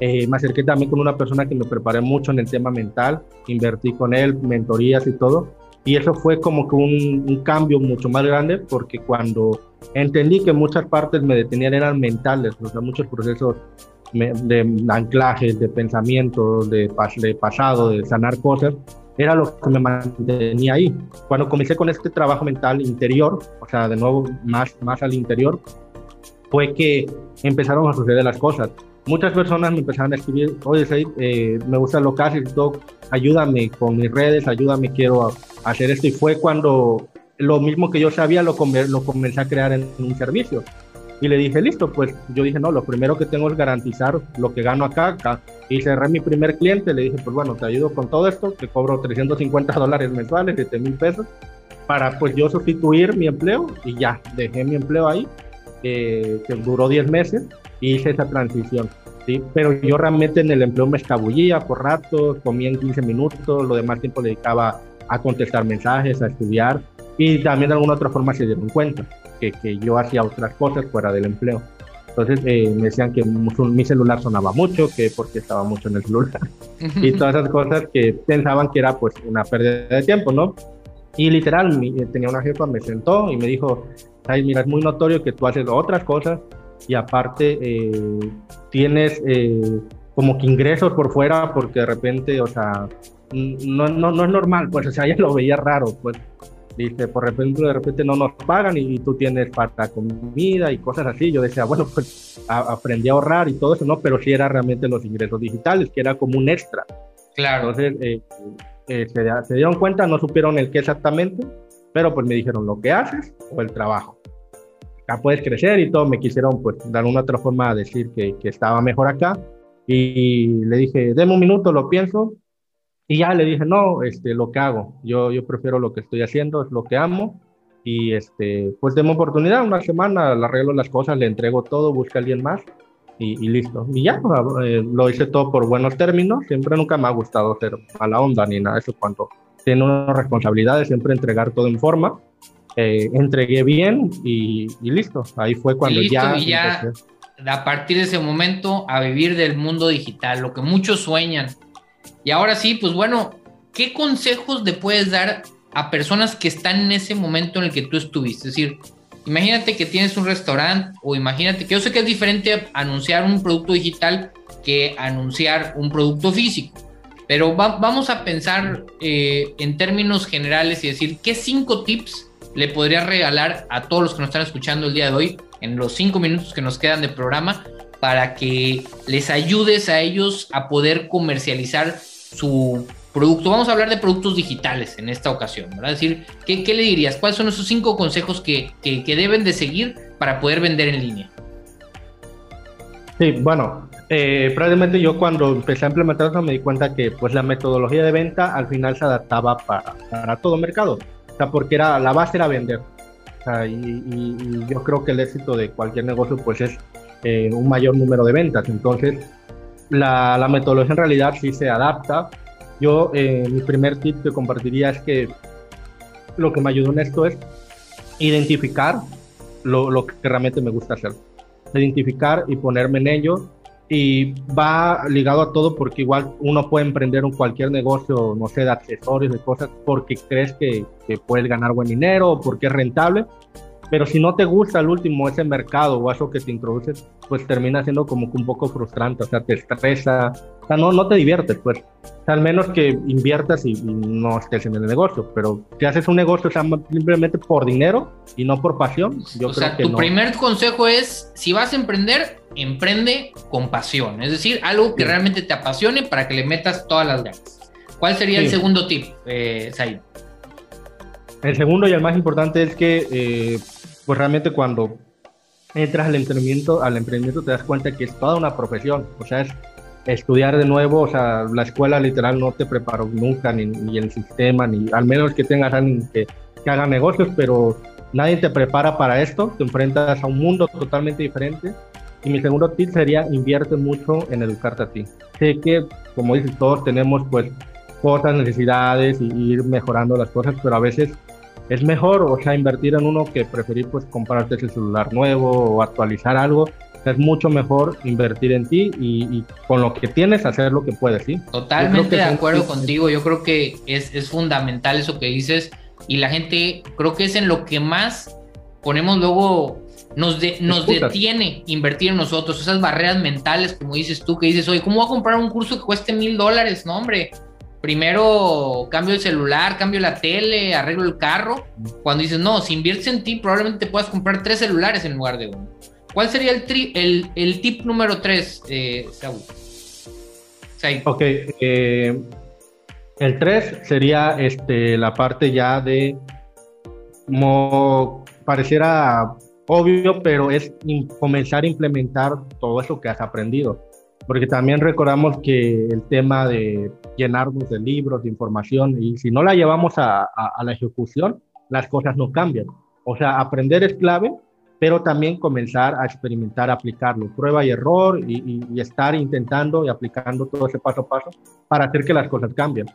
Eh, me acerqué también con una persona que me preparé mucho en el tema mental, invertí con él, mentorías y todo. Y eso fue como que un, cambio mucho más grande porque cuando entendí que muchas partes me detenían eran mentales, o sea, muchos procesos de anclajes, de pensamiento, de, de pasado, de sanar cosas, era lo que me mantenía ahí. Cuando comencé con este trabajo mental interior, o sea, de nuevo más, más al interior, fue que empezaron a suceder las cosas muchas personas me empezaron a escribir, oye, eh, me gusta lo que haces, ayúdame con mis redes, ayúdame, quiero hacer esto. Y fue cuando lo mismo que yo sabía lo, lo comencé a crear en un servicio. Y le dije, listo, pues yo dije, no, lo primero que tengo es garantizar lo que gano acá, acá. Y cerré mi primer cliente, le dije, pues bueno, te ayudo con todo esto, te cobro 350 dólares mensuales, 7 mil pesos, para pues yo sustituir mi empleo y ya, dejé mi empleo ahí, eh, que duró 10 meses hice esa transición. ¿sí? Pero yo realmente en el empleo me escabullía por ratos, comía en 15 minutos, lo demás tiempo dedicaba a contestar mensajes, a estudiar y también de alguna otra forma se dieron cuenta que, que yo hacía otras cosas fuera del empleo. Entonces eh, me decían que mi celular sonaba mucho, que porque estaba mucho en el celular y todas esas cosas que pensaban que era pues una pérdida de tiempo, ¿no? Y literal, tenía una jefa, me sentó y me dijo, ay, mira, es muy notorio que tú haces otras cosas y aparte eh, tienes eh, como que ingresos por fuera porque de repente, o sea, no, no, no es normal, pues, o sea, ella lo veía raro, pues, dice, por repente, de repente no nos pagan y, tú tienes para comida y cosas así. Yo decía, bueno, pues aprendí a ahorrar y todo eso, ¿no? Pero sí era realmente los ingresos digitales, que era como un extra. Claro. Entonces, eh, se, se dieron cuenta, no supieron el qué exactamente, pero pues me dijeron lo que haces o el trabajo acá puedes crecer y todo, me quisieron pues dar una otra forma de decir que, que estaba mejor acá y le dije, deme un minuto, lo pienso y ya le dije, no, este, lo que hago, yo, yo prefiero lo que estoy haciendo, es lo que amo y este, pues deme oportunidad, una semana, le arreglo las cosas, le entrego todo, busca a alguien más y, listo. Y ya, eh, lo hice todo por buenos términos, siempre nunca me ha gustado ser a la onda ni nada, eso cuando tiene una responsabilidad de siempre entregar todo en forma eh, entregué bien y, listo. Ahí fue cuando ya... Y ya a partir de ese momento a vivir del mundo digital, lo que muchos sueñan. Y ahora sí, pues bueno, ¿qué consejos le puedes dar a personas que están en ese momento en el que tú estuviste? Es decir, imagínate que tienes un restaurante o imagínate que yo sé que es diferente anunciar un producto digital que anunciar un producto físico. Pero vamos a pensar eh, en términos generales y decir, ¿qué cinco tips le podría regalar a todos los que nos están escuchando el día de hoy, en los cinco minutos que nos quedan de programa, para que les ayudes a ellos a poder comercializar su producto? Vamos a hablar de productos digitales en esta ocasión, ¿verdad? Es decir, ¿qué, le dirías? ¿Cuáles son esos cinco consejos que, deben de seguir para poder vender en línea? Sí, bueno, eh, probablemente yo cuando empecé a implementar eso me di cuenta que pues la metodología de venta al final se adaptaba para, para todo mercado sea, porque era, la base era vender. O sea, y, yo creo que el éxito de cualquier negocio pues es eh, un mayor número de ventas. Entonces, la, metodología en realidad sí se adapta. Yo, eh, mi primer tip que compartiría es que lo que me ayudó en esto es identificar lo, lo que realmente me gusta hacer. Identificar y ponerme en ello y va ligado a todo porque igual uno puede emprender un cualquier negocio, no sé, de accesorios, de cosas, porque crees que, que puedes ganar buen dinero o porque es rentable, pero si no te gusta al último ese mercado o eso que te introduces, pues termina siendo como que un poco frustrante, o sea, te estresa, o sea, no, no te diviertes, pues. O sea, al menos que inviertas y, no estés en el negocio, pero si haces un negocio o sea, simplemente por dinero y no por pasión, yo o creo sea, que tu primer consejo es, si vas a emprender, emprende con pasión, es decir, algo que realmente te apasione para que le metas todas las ganas. ¿Cuál sería el segundo tip, eh, Said? El segundo y el más importante es que eh, pues realmente cuando entras al emprendimiento, al emprendimiento te das cuenta que es toda una profesión, o sea, es estudiar de nuevo, o sea, la escuela literal no te preparó nunca, ni, ni el sistema, ni al menos que tengas alguien que, que haga negocios, pero nadie te prepara para esto, te enfrentas a un mundo totalmente diferente. Y mi segundo tip sería invierte mucho en educarte a ti. Sé que, como dices, todos tenemos pues cosas, necesidades y ir mejorando las cosas, pero a veces es mejor, o sea, invertir en uno que preferir pues comprarte ese celular nuevo o actualizar algo. Es mucho mejor invertir en ti y, con lo que tienes hacer lo que puedes, ¿sí? Totalmente de acuerdo contigo. Yo creo que es, es fundamental eso que dices y la gente creo que es en lo que más ponemos luego nos, nos detiene invertir en nosotros, esas barreras mentales, como dices tú, que dices, oye, ¿cómo voy a comprar un curso que cueste mil dólares? No, hombre, primero cambio el celular, cambio la tele, arreglo el carro. Cuando dices, no, si inviertes en ti, probablemente puedas comprar tres celulares en lugar de uno. ¿Cuál sería el, tri el, el, tip número tres, eh, Saúl? Ok, eh, el tres sería este, la parte ya de, como pareciera obvio, pero es comenzar a implementar todo eso que has aprendido porque también recordamos que el tema de llenarnos de libros, de información, y si no la llevamos a, la ejecución, las cosas no cambian. O sea, aprender es clave, pero también comenzar a experimentar, aplicarlo, prueba y error, y, estar intentando y aplicando todo ese paso a paso para hacer que las cosas cambien.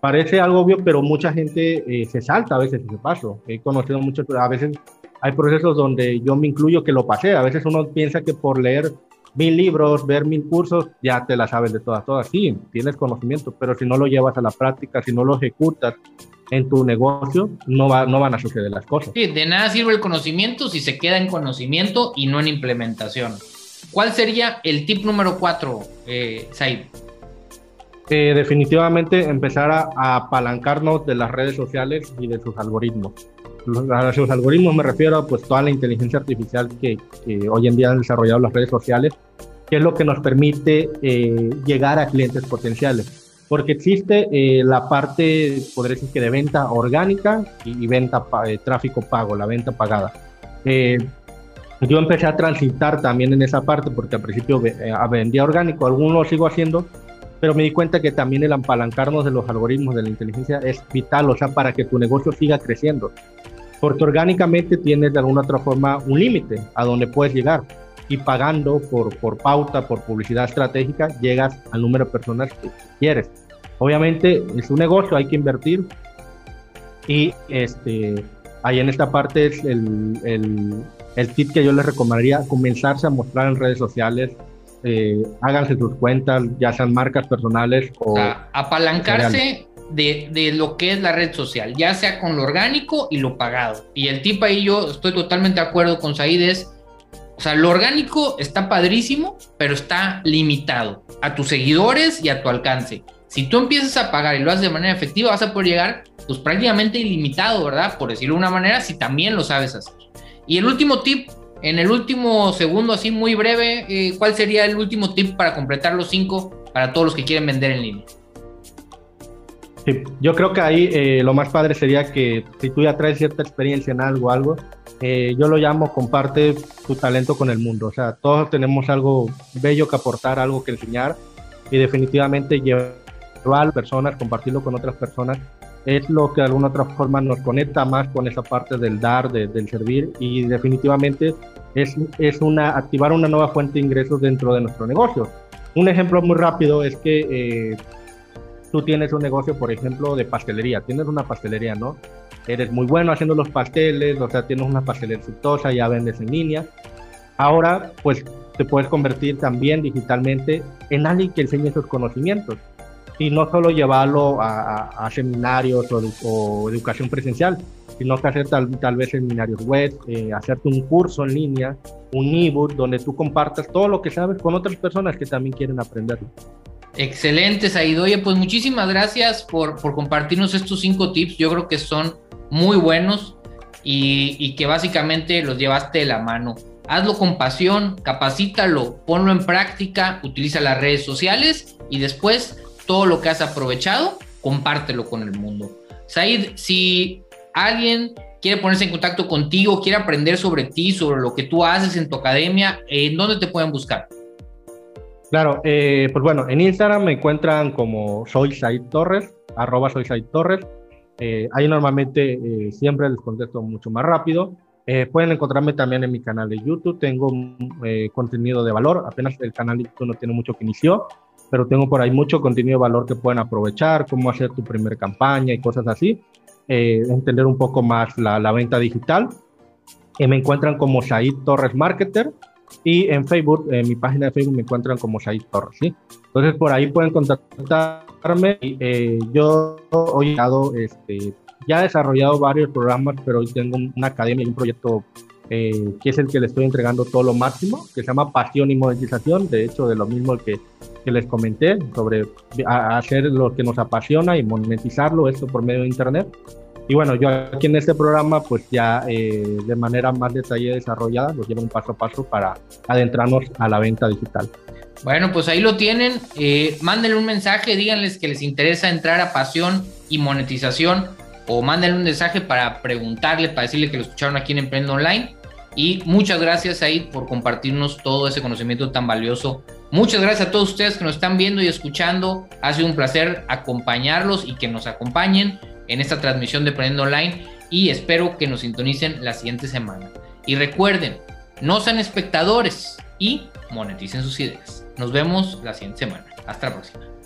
Parece algo obvio, pero mucha gente eh, se salta a veces ese paso. He conocido muchos, a veces hay procesos donde yo me incluyo que lo pasé. A veces uno piensa que por leer mil libros, ver mil cursos, ya te la sabes de todas, todas. Sí, tienes conocimiento, pero si no lo llevas a la práctica, si no lo ejecutas en tu negocio, no, va, no van a suceder las cosas. Sí, de nada sirve el conocimiento si se queda en conocimiento y no en implementación. ¿Cuál sería el tip número cuatro, eh, Said? Eh, definitivamente empezar a apalancarnos de las redes sociales y de sus algoritmos a los algoritmos me refiero a pues toda la inteligencia artificial que, hoy en día han desarrollado las redes sociales, que es lo que nos permite eh, llegar a clientes potenciales. Porque existe eh, la parte, podría decir que de venta orgánica y, venta, eh, tráfico pago, la venta pagada. yo empecé a transitar también en esa parte porque al principio vendía orgánico, algunos sigo haciendo, pero me di cuenta que también el apalancarnos de los algoritmos de la inteligencia es vital, o sea, para que tu negocio siga creciendo porque orgánicamente tienes de alguna otra forma un límite a donde puedes llegar y pagando por, por pauta, por publicidad estratégica, llegas al número de personas que quieres. Obviamente es un negocio, hay que invertir y este, ahí en esta parte es el, el, el tip que yo les recomendaría, comenzarse a mostrar en redes sociales, eh, háganse sus cuentas, ya sean marcas personales o... apalancarse de, lo que es la red social, ya sea con lo orgánico y lo pagado. Y el tip ahí yo estoy totalmente de acuerdo con Said es, o sea, lo orgánico está padrísimo, pero está limitado a tus seguidores y a tu alcance. Si tú empiezas a pagar y lo haces de manera efectiva, vas a poder llegar pues prácticamente ilimitado, ¿verdad? Por decirlo de una manera, si también lo sabes hacer. Y el último tip, en el último segundo, así muy breve, eh, ¿cuál sería el último tip para completar los cinco para todos los que quieren vender en línea? Yo creo que ahí eh, lo más padre sería que si tú ya traes cierta experiencia en algo, algo, eh, yo lo llamo comparte tu talento con el mundo. O sea, todos tenemos algo bello que aportar, algo que enseñar y definitivamente llevar a personas, compartirlo con otras personas, es lo que de alguna otra forma nos conecta más con esa parte del dar, del servir y definitivamente es, es una, activar una nueva fuente de ingresos dentro de nuestro negocio. Un ejemplo muy rápido es que eh, tú tienes un negocio, por ejemplo, de pastelería, tienes una pastelería, ¿no? eres muy bueno haciendo los pasteles, o sea, tienes una pastelera exitosa, ya vendes en línea. Ahora, pues te puedes convertir también digitalmente en alguien que enseñe esos conocimientos y no solo llevarlo a, seminarios o, educación presencial, sino que hacer tal, tal vez seminarios web, eh, hacerte un curso en línea, un ebook donde tú compartas todo lo que sabes con otras personas que también quieren aprenderlo. Excelente, Oye, Pues muchísimas gracias por, por compartirnos estos cinco tips. Yo creo que son muy buenos y, y que básicamente los llevaste de la mano. Hazlo con pasión, capacítalo, ponlo en práctica, utiliza las redes sociales y después todo lo que has aprovechado, compártelo con el mundo. Said, si alguien quiere ponerse en contacto contigo, quiere aprender sobre ti, sobre lo que tú haces en tu academia, ¿en dónde te pueden buscar? Claro, eh, pues bueno, en Instagram me encuentran como soy Said Torres, arroba soy Said Torres. Eh, ahí normalmente eh, siempre les contesto mucho más rápido. pueden encontrarme también en mi canal de YouTube, tengo contenido de valor, apenas el canal de YouTube no tiene mucho que inició, pero tengo por ahí mucho contenido de valor que pueden aprovechar, cómo hacer tu primera campaña y cosas así, entender un poco más la, la venta digital. me encuentran como Said Torres Marketer, y en Facebook, en mi página de Facebook me encuentran como Said Torres, ¿sí? Entonces por ahí pueden contactarme. Eh, yo hoy he este, ya he desarrollado varios programas, pero hoy tengo una academia y un proyecto eh, que es el que le estoy entregando todo lo máximo, que se llama Pasión y Monetización, de hecho de lo mismo que, que les comenté, sobre hacer lo que nos apasiona y monetizarlo, esto por medio de Internet. Y bueno, yo aquí en este programa, pues ya eh, de manera más detallada y desarrollada, los llevo un paso a paso para adentrarnos a la venta digital. Bueno, pues ahí lo tienen. Eh, mándenle un mensaje, díganles que les interesa entrar a pasión y monetización o mándenle un mensaje para preguntarle, para decirle que lo escucharon aquí en Emprendo Online. Y muchas gracias, Aid, por compartirnos todo ese conocimiento tan valioso. Muchas gracias a todos ustedes que nos están viendo y escuchando. Ha sido un placer acompañarlos y que nos acompañen en esta transmisión de Prendiendo Online y espero que nos sintonicen la siguiente semana. Y recuerden, no sean espectadores y moneticen sus ideas. Nos vemos la siguiente semana. Hasta la próxima.